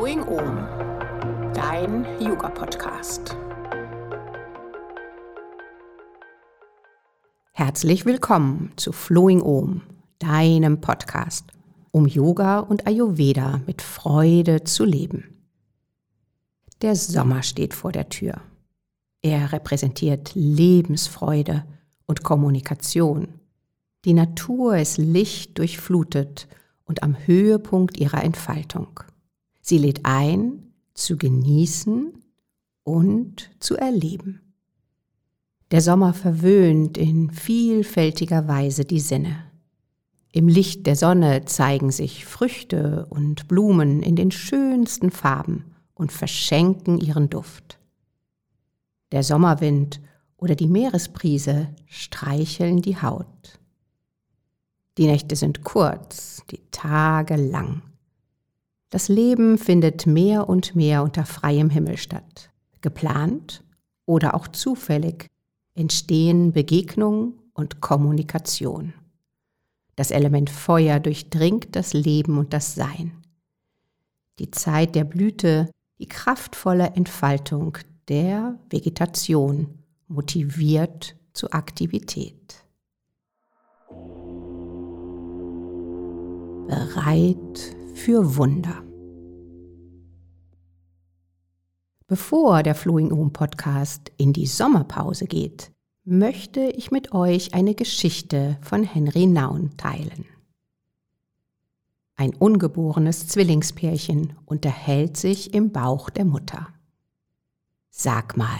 Flowing Om, dein Yoga-Podcast. Herzlich willkommen zu Flowing Om, deinem Podcast, um Yoga und Ayurveda mit Freude zu leben. Der Sommer steht vor der Tür. Er repräsentiert Lebensfreude und Kommunikation. Die Natur ist Licht durchflutet und am Höhepunkt ihrer Entfaltung. Sie lädt ein, zu genießen und zu erleben. Der Sommer verwöhnt in vielfältiger Weise die Sinne. Im Licht der Sonne zeigen sich Früchte und Blumen in den schönsten Farben und verschenken ihren Duft. Der Sommerwind oder die Meeresbrise streicheln die Haut. Die Nächte sind kurz, die Tage lang. Das Leben findet mehr und mehr unter freiem Himmel statt. Geplant oder auch zufällig entstehen Begegnung und Kommunikation. Das Element Feuer durchdringt das Leben und das Sein. Die Zeit der Blüte die kraftvolle Entfaltung der Vegetation motiviert zu Aktivität. Bereit für Wunder. Bevor der Flowing Home Podcast in die Sommerpause geht, möchte ich mit euch eine Geschichte von Henry Naun teilen. Ein ungeborenes Zwillingspärchen unterhält sich im Bauch der Mutter. Sag mal,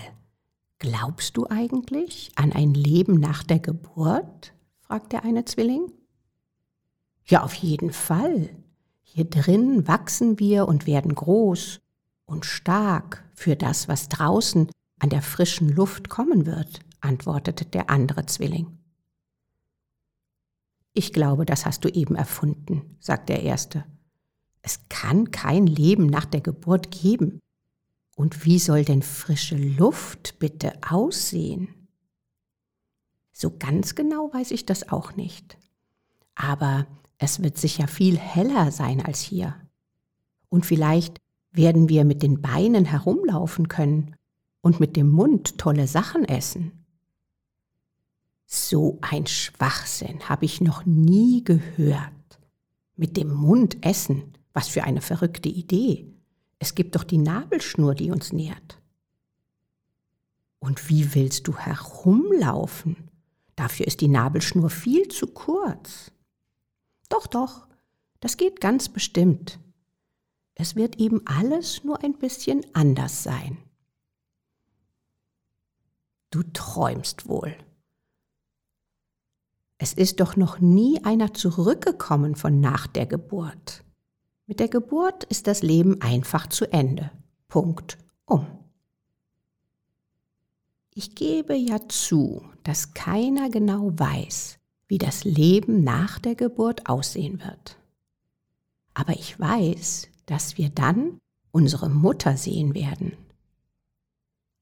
glaubst du eigentlich an ein Leben nach der Geburt? fragt der eine Zwilling. Ja, auf jeden Fall. Hier drin wachsen wir und werden groß und stark für das, was draußen an der frischen Luft kommen wird, antwortete der andere Zwilling. Ich glaube, das hast du eben erfunden, sagt der Erste. Es kann kein Leben nach der Geburt geben. Und wie soll denn frische Luft bitte aussehen? So ganz genau weiß ich das auch nicht. Aber es wird sicher viel heller sein als hier. Und vielleicht werden wir mit den Beinen herumlaufen können und mit dem Mund tolle Sachen essen. So ein Schwachsinn habe ich noch nie gehört. Mit dem Mund essen, was für eine verrückte Idee. Es gibt doch die Nabelschnur, die uns nährt. Und wie willst du herumlaufen? Dafür ist die Nabelschnur viel zu kurz. Doch, doch, das geht ganz bestimmt. Es wird eben alles nur ein bisschen anders sein. Du träumst wohl. Es ist doch noch nie einer zurückgekommen von nach der Geburt. Mit der Geburt ist das Leben einfach zu Ende. Punkt um. Ich gebe ja zu, dass keiner genau weiß, wie das Leben nach der Geburt aussehen wird. Aber ich weiß, dass wir dann unsere Mutter sehen werden.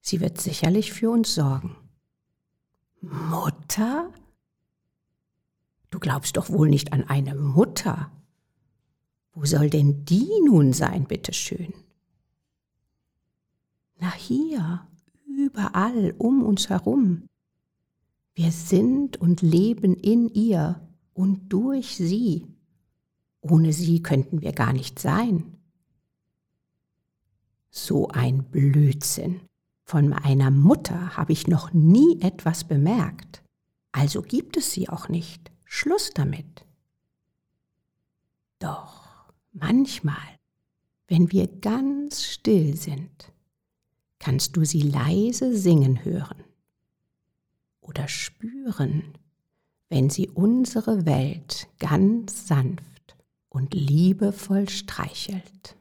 Sie wird sicherlich für uns sorgen. Mutter? Du glaubst doch wohl nicht an eine Mutter. Wo soll denn die nun sein, bitteschön? Na hier, überall um uns herum. Wir sind und leben in ihr und durch sie. Ohne sie könnten wir gar nicht sein. So ein Blödsinn. Von meiner Mutter habe ich noch nie etwas bemerkt. Also gibt es sie auch nicht. Schluss damit. Doch manchmal, wenn wir ganz still sind, kannst du sie leise singen hören oder spüren, wenn sie unsere Welt ganz sanft und liebevoll streichelt.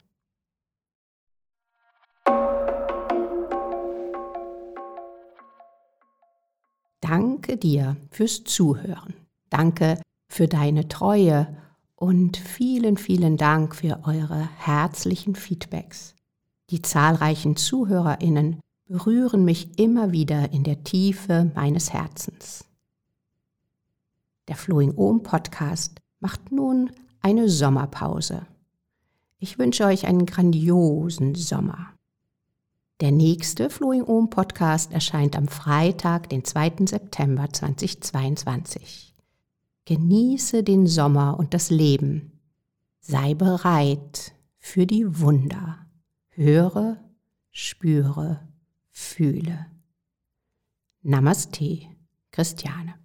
Danke dir fürs Zuhören. Danke für deine Treue und vielen, vielen Dank für eure herzlichen Feedbacks. Die zahlreichen Zuhörerinnen berühren mich immer wieder in der Tiefe meines Herzens. Der Flowing Ohm Podcast macht nun eine Sommerpause. Ich wünsche euch einen grandiosen Sommer. Der nächste Flowing Ohm Podcast erscheint am Freitag, den 2. September 2022. Genieße den Sommer und das Leben. Sei bereit für die Wunder. Höre, spüre, fühle. Namaste, Christiane.